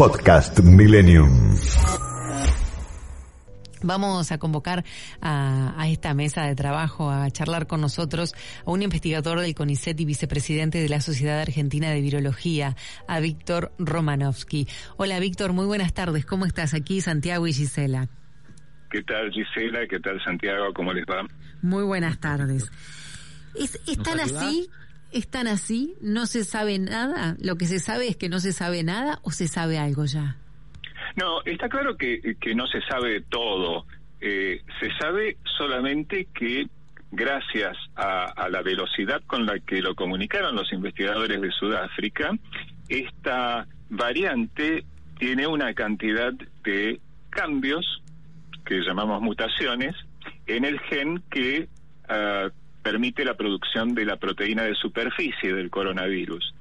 Podcast Millennium. Vamos a convocar a, esta mesa de trabajo a charlar con nosotros a un investigador del CONICET y vicepresidente de la Sociedad Argentina de Virología, a Víctor Romanovsky. Hola Víctor, muy buenas tardes. ¿Cómo estás? Aquí Santiago y Gisela. ¿Qué tal Gisela? ¿Qué tal Santiago? ¿Cómo les va? Muy buenas tardes. ¿Es, ¿Están así? ¿Están así? ¿No se sabe nada? ¿Lo que se sabe es que no se sabe nada o se sabe algo ya? No, está claro que, que no se sabe todo. Eh, se sabe solamente que gracias a, la velocidad con la que lo comunicaron los investigadores de Sudáfrica, esta variante tiene una cantidad de cambios que llamamos mutaciones en el gen que ah, permite la producción de la proteína de superficie del coronavirus.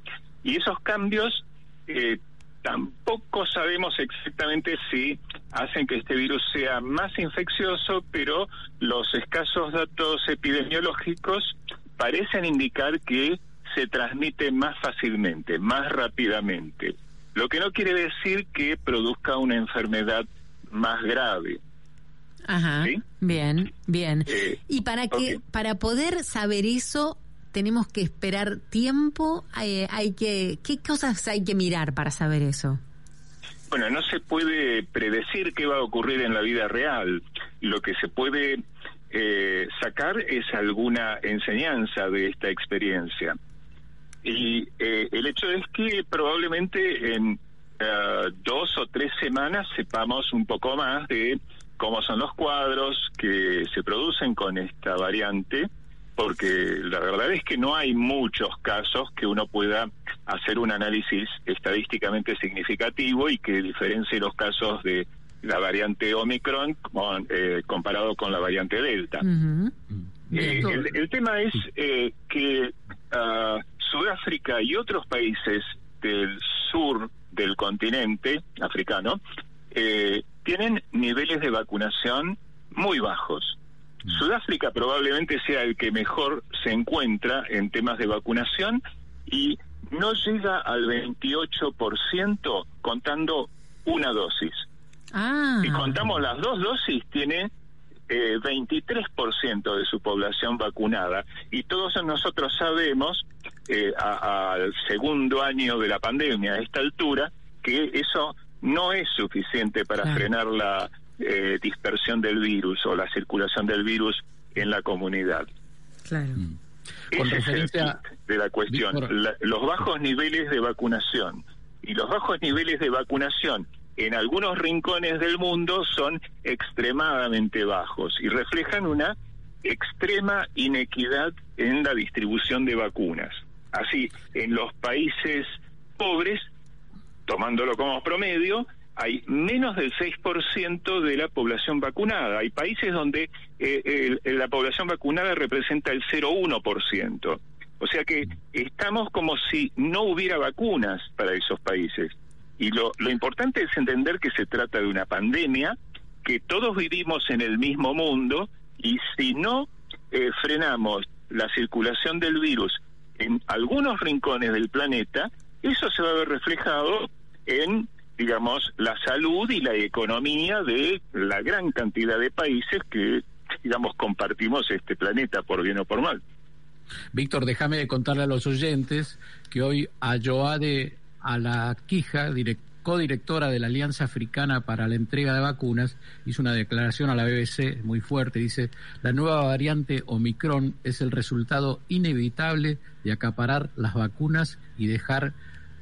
Y esos cambios eh, tampoco sabemos exactamente si hacen que este virus sea más infeccioso, pero los escasos datos epidemiológicos parecen indicar que se transmite más fácilmente, más rápidamente, lo que no quiere decir que produzca una enfermedad más grave. Ajá. Bien, bien. Eh, y para que para poder saber eso tenemos que esperar tiempo, hay, hay que ¿qué cosas hay que mirar para saber eso? Bueno, no se puede predecir qué va a ocurrir en la vida real. Lo que se puede eh, sacar es alguna enseñanza de esta experiencia. Y eh, el hecho es que probablemente en dos o tres semanas sepamos un poco más de cómo son los cuadros que se producen con esta variante, porque la verdad es que no hay muchos casos que uno pueda hacer un análisis estadísticamente significativo y que diferencie los casos de la variante Omicron eh, comparado con la variante Delta. Eh, el, tema es eh, que uh, Sudáfrica y otros países del sur del continente africano eh, tienen niveles de vacunación muy bajos. Mm. Sudáfrica probablemente sea el que mejor se encuentra en temas de vacunación y no llega al 28% contando una dosis. Ah. Si contamos las dos dosis, tiene eh, 23% de su población vacunada. Y todos nosotros sabemos, eh, al segundo año de la pandemia, a esta altura, que eso no es suficiente para frenar la eh, dispersión del virus o la circulación del virus en la comunidad. Claro. Mm. Ese es el de la cuestión. los bajos niveles de vacunación y los bajos niveles de vacunación en algunos rincones del mundo son extremadamente bajos y reflejan una extrema inequidad en la distribución de vacunas. Así, en los países pobres tomándolo como promedio, hay menos del 6% de la población vacunada. Hay países donde eh, la población vacunada representa el 0,1%. O sea que estamos como si no hubiera vacunas para esos países. Y lo, lo importante es entender que se trata de una pandemia, que todos vivimos en el mismo mundo y si no eh, frenamos la circulación del virus en algunos rincones del planeta, eso se va a ver reflejado en, digamos, la salud y la economía de la gran cantidad de países que, digamos, compartimos este planeta, por bien o por mal. Víctor, déjame contarle a los oyentes que hoy a Joade a la Quija, codirectora de la Alianza Africana para la Entrega de Vacunas, hizo una declaración a la BBC muy fuerte. Dice, la nueva variante Omicron es el resultado inevitable de acaparar las vacunas y dejar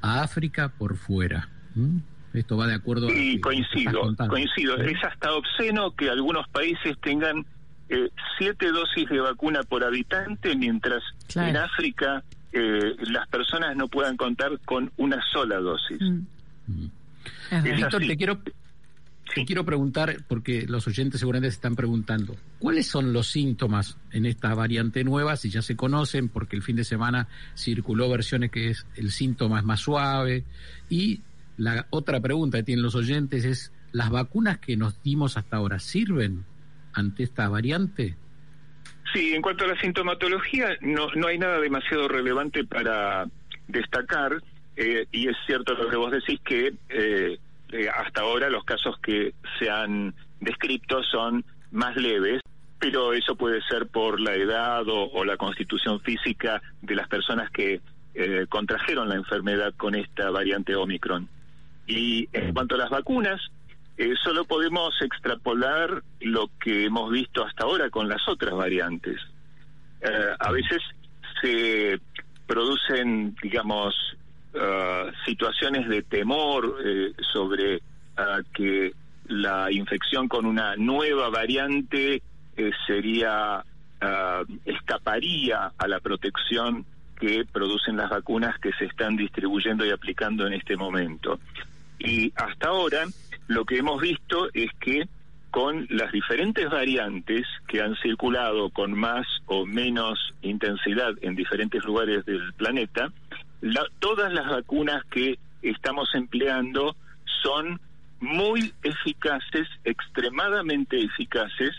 a África por fuera. ¿Mm? Esto va de acuerdo. Sí, coincido, coincido. Es hasta obsceno que algunos países tengan eh, siete dosis de vacuna por habitante, mientras en África eh, las personas no puedan contar con una sola dosis. Mm. Mm. Víctor, te quiero, te quiero preguntar, porque los oyentes seguramente se están preguntando, ¿cuáles son los síntomas en esta variante nueva? Si ya se conocen, porque el fin de semana circuló versiones que es el síntoma es más suave y la otra pregunta que tienen los oyentes es, ¿las vacunas que nos dimos hasta ahora sirven ante esta variante? Sí, en cuanto a la sintomatología, no, no hay nada demasiado relevante para destacar, eh, y es cierto lo que vos decís que eh, hasta ahora los casos que se han descrito son más leves, pero eso puede ser por la edad o, la constitución física de las personas que eh, contrajeron la enfermedad con esta variante Omicron. Y en cuanto a las vacunas, eh, solo podemos extrapolar lo que hemos visto hasta ahora con las otras variantes. Eh, a veces se producen, digamos, uh, situaciones de temor eh, sobre uh, que la infección con una nueva variante sería uh, escaparía a la protección que producen las vacunas que se están distribuyendo y aplicando en este momento. Y hasta ahora lo que hemos visto es que con las diferentes variantes que han circulado con más o menos intensidad en diferentes lugares del planeta, todas las vacunas que estamos empleando son muy eficaces, extremadamente eficaces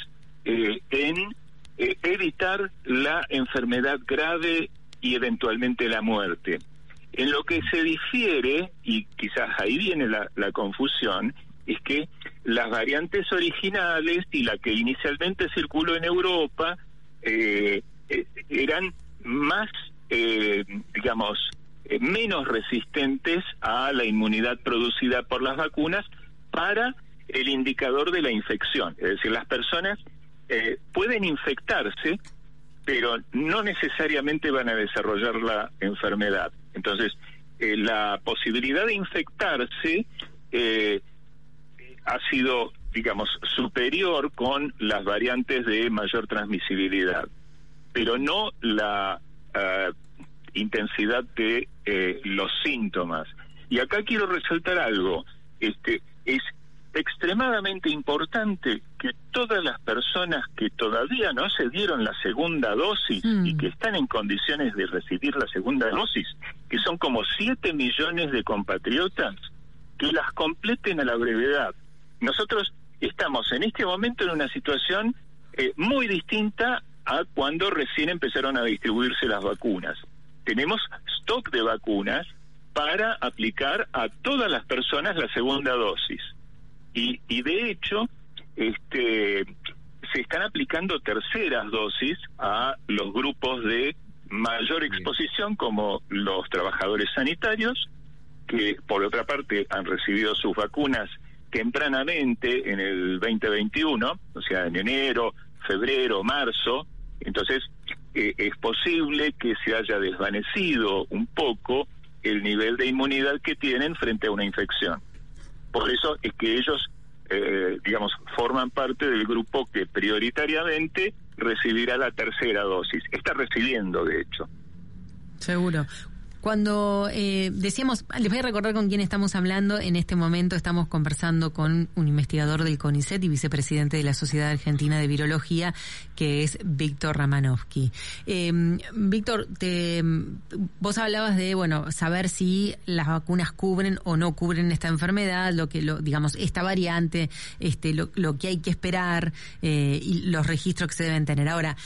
eh, en eh, evitar la enfermedad grave y eventualmente la muerte. En lo que se difiere, y quizás ahí viene la, confusión, es que las variantes originales y la que inicialmente circuló en Europa eh, eran más, digamos, eh, menos resistentes a la inmunidad producida por las vacunas para el indicador de la infección. Es decir, las personas eh, pueden infectarse, pero no necesariamente van a desarrollar la enfermedad. Entonces, eh, la posibilidad de infectarse ha sido, digamos, superior con las variantes de mayor transmisibilidad, pero no la intensidad de eh, los síntomas. Y acá quiero resaltar algo, este es extremadamente importante que todas las personas que todavía no se dieron la segunda dosis y mm. que están en condiciones de recibir la segunda dosis, que son como 7 millones de compatriotas, que las completen a la brevedad. Nosotros estamos en este momento en una situación eh, muy distinta a cuando recién empezaron a distribuirse las vacunas tenemos stock de vacunas para aplicar a todas las personas la segunda dosis. Y, y de hecho, este, se están aplicando terceras dosis a los grupos de mayor exposición, como los trabajadores sanitarios, que por otra parte han recibido sus vacunas tempranamente en el 2021, o sea, en enero, febrero, marzo. Entonces, es posible que se haya desvanecido un poco el nivel de inmunidad que tienen frente a una infección. Por eso es que ellos, eh, digamos, forman parte del grupo que prioritariamente recibirá la tercera dosis. Está recibiendo, de hecho. Seguro. Cuando eh, decíamos, les voy a recordar con quién estamos hablando. En este momento estamos conversando con un investigador del CONICET y vicepresidente de la Sociedad Argentina de Virología, que es Víctor Ramanovsky. Eh, Víctor, te, vos hablabas de, bueno, saber si las vacunas cubren o no cubren esta enfermedad, lo que, lo, digamos, esta variante, este, lo, lo que hay que esperar eh, y los registros que se deben tener. Ahora,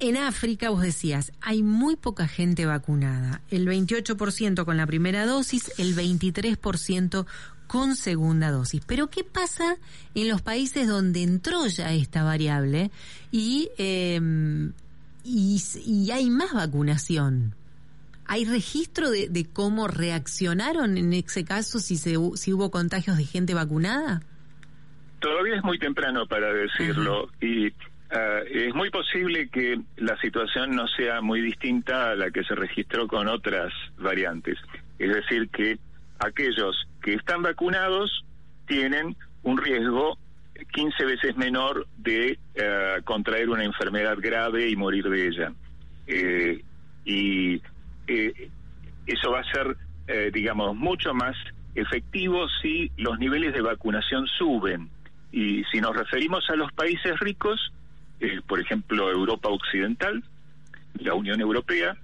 en África, vos decías, hay muy poca gente vacunada. El 28% con la primera dosis, el 23% con segunda dosis. Pero ¿qué pasa en los países donde entró ya esta variable y, em, y, hay más vacunación? ¿Hay registro de, cómo reaccionaron en ese caso si, se, si hubo contagios de gente vacunada? Todavía es muy temprano para decirlo y Uh, es muy posible que la situación no sea muy distinta a la que se registró con otras variantes. Es decir, que aquellos que están vacunados tienen un riesgo 15 veces menor de uh, contraer una enfermedad grave y morir de ella. Eh, y eh, eso va a ser, eh, digamos, mucho más efectivo si los niveles de vacunación suben. Y si nos referimos a los países ricos, eh, por ejemplo, Europa Occidental, la Unión Europea.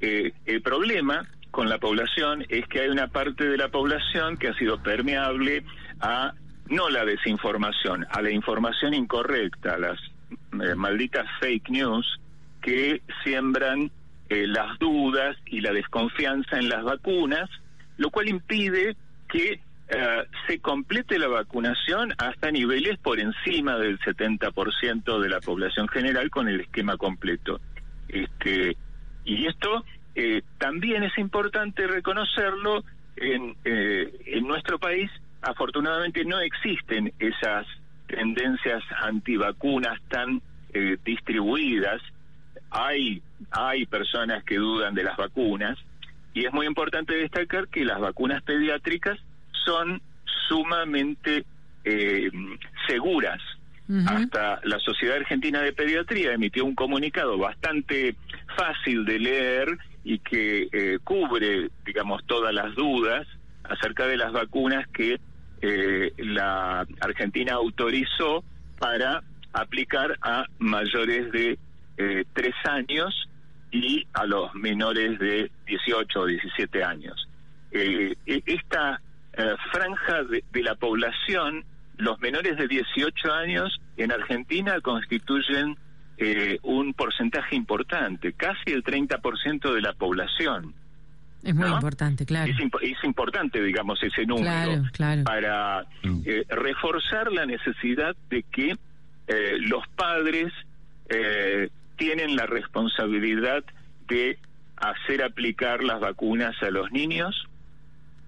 Eh, el problema con la población es que hay una parte de la población que ha sido permeable a no la desinformación, a la información incorrecta, a las eh, malditas fake news que siembran las dudas y la desconfianza en las vacunas, lo cual impide que eh, se complete la vacunación hasta niveles por encima del 70% de la población general con el esquema completo. Este, y esto eh, también es importante reconocerlo en, eh, en nuestro país. Afortunadamente no existen esas tendencias antivacunas tan distribuidas. Hay, hay personas que dudan de las vacunas y es muy importante destacar que las vacunas pediátricas son sumamente eh, seguras. Hasta la Sociedad Argentina de Pediatría emitió un comunicado bastante fácil de leer y que eh, cubre, digamos, todas las dudas acerca de las vacunas que eh, la Argentina autorizó para aplicar a mayores de tres años y a los menores de 18 o 17 años. E, esta eh, franja de, la población, los menores de 18 años en Argentina constituyen eh, un porcentaje importante, casi el 30% de la población. Es muy importante, claro. Es, importante, digamos, ese número para eh, reforzar la necesidad de que los padres tienen la responsabilidad de hacer aplicar las vacunas a los niños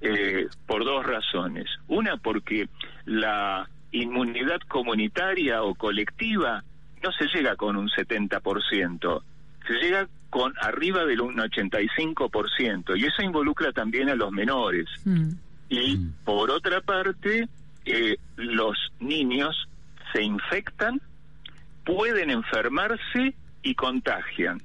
eh, por dos razones. Una, porque la inmunidad comunitaria o colectiva no se llega con un 70%, se llega con arriba del un 85%, y eso involucra también a los menores. Mm. Y por otra parte, eh, los niños se infectan, pueden enfermarse y contagian.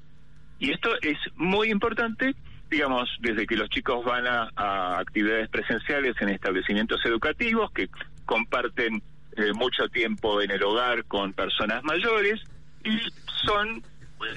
Y esto es muy importante digamos, desde que los chicos van a, actividades presenciales en establecimientos educativos que comparten eh, mucho tiempo en el hogar con personas mayores y son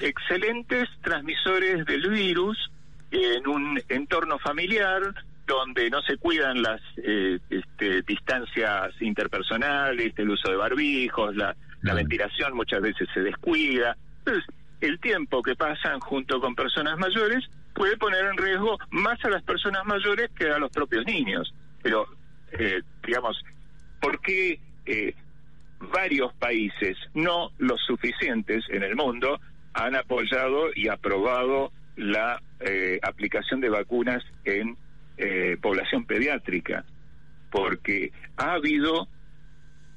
excelentes transmisores del virus en un entorno familiar donde no se cuidan las eh, este, distancias interpersonales, el uso de barbijos, la, la ventilación muchas veces se descuida. Entonces, el tiempo que pasan junto con personas mayores puede poner en riesgo más a las personas mayores que a los propios niños. Pero, eh, digamos, ¿por qué eh, varios países, no los suficientes en el mundo, han apoyado y aprobado la eh, aplicación de vacunas en población pediátrica? Porque ha habido,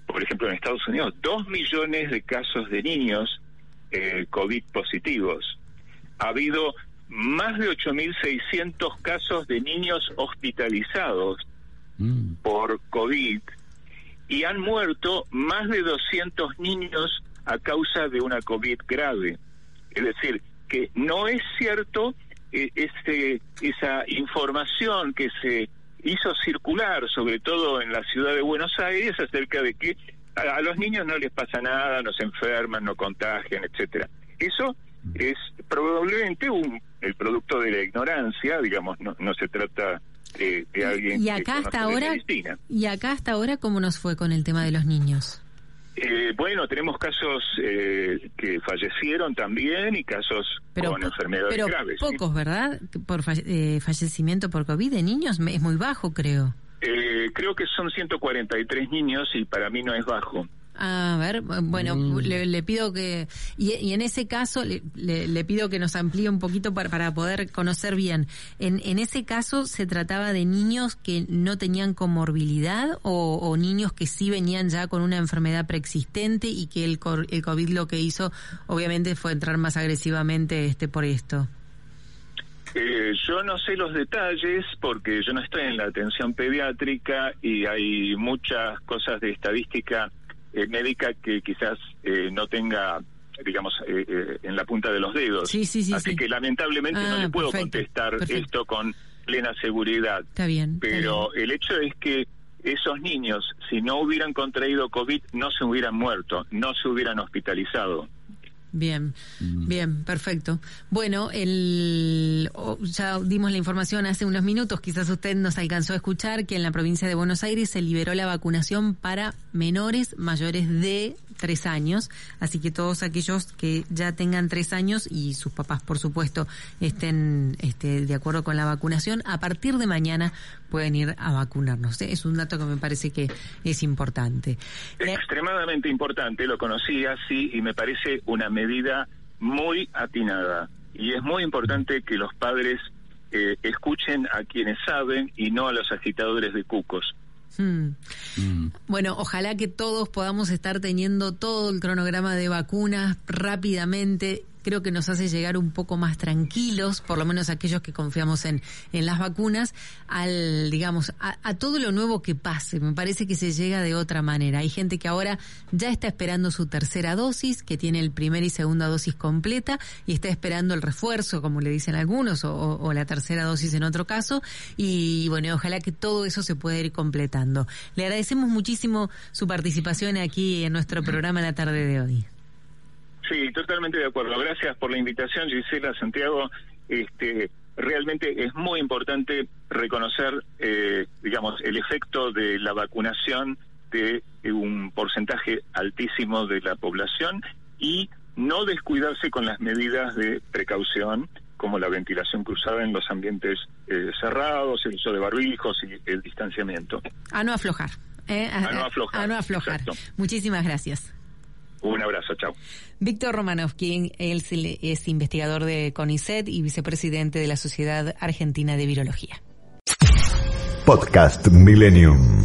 por ejemplo, en Estados Unidos, dos millones de casos de niños COVID positivos. Ha habido más de 8.600 casos de niños hospitalizados mm. por COVID y han muerto más de 200 niños a causa de una COVID grave. Es decir, que no es cierto eh, este, esa información que se hizo circular, sobre todo en la ciudad de Buenos Aires, acerca de que a, a los niños no les pasa nada, no se enferman, no contagian, etcétera. Eso es probablemente un, el producto de la ignorancia, digamos, no, no se trata de, alguien y acá hasta ahora y acá hasta ahora cómo nos fue con el tema de los niños eh, bueno, tenemos casos eh, que fallecieron también y casos con enfermedades pero graves. Pocos, ¿verdad? Por eh, fallecimiento por COVID de niños es muy bajo, creo. Creo que son 143 niños y para mí no es bajo. A ver, bueno, mm. le, pido que, y, en ese caso le, le, pido que nos amplíe un poquito para, para poder conocer bien. En, en, ese caso se trataba de niños que no tenían comorbilidad o, niños que sí venían ya con una enfermedad preexistente y que el, el COVID lo que hizo obviamente fue entrar más agresivamente este por esto. Eh, yo no sé los detalles porque yo no estoy en la atención pediátrica y hay muchas cosas de estadística eh, médica que quizás eh, no tenga digamos, eh, en la punta de los dedos. Así que lamentablemente no le ah, puedo contestar esto con plena seguridad. Está bien. Pero el hecho es que esos niños, si no hubieran contraído COVID, no se hubieran muerto, no se hubieran hospitalizado. Bien, mm. bien, perfecto. Bueno, el, ya dimos la información hace unos minutos, quizás usted nos alcanzó a escuchar que en la provincia de Buenos Aires se liberó la vacunación para menores mayores de tres años, así que todos aquellos que ya tengan tres años y sus papás, por supuesto, estén este, de acuerdo con la vacunación, a partir de mañana pueden ir a vacunarnos. ¿eh? Es un dato que me parece que es importante. Extremadamente importante, lo conocí así y me parece una medida muy atinada. Y es muy importante que los padres eh, escuchen a quienes saben y no a los agitadores de cucos. Hmm. Mm. Bueno, ojalá que todos podamos estar teniendo todo el cronograma de vacunas rápidamente creo que nos hace llegar un poco más tranquilos, por lo menos aquellos que confiamos en, en las vacunas, al, digamos, a, todo lo nuevo que pase. Me parece que se llega de otra manera. Hay gente que ahora ya está esperando su tercera dosis, que tiene el primer y segunda dosis completa y está esperando el refuerzo, como le dicen algunos, o, o la tercera dosis en otro caso. Y bueno, ojalá que todo eso se pueda ir completando. Le agradecemos muchísimo su participación aquí en nuestro programa la tarde de hoy. Sí, totalmente de acuerdo. Gracias por la invitación, Gisela, Santiago. Este, realmente es muy importante reconocer, eh, digamos, el efecto de la vacunación de un porcentaje altísimo de la población y no descuidarse con las medidas de precaución como la ventilación cruzada en los ambientes eh, cerrados, el uso de barbijos y el distanciamiento. A no aflojar. ¿eh? A, no aflojar. A no aflojar. Muchísimas gracias. Un abrazo, chao. Víctor Romanov, quien es, es investigador de CONICET y vicepresidente de la Sociedad Argentina de Virología. Podcast Millennium.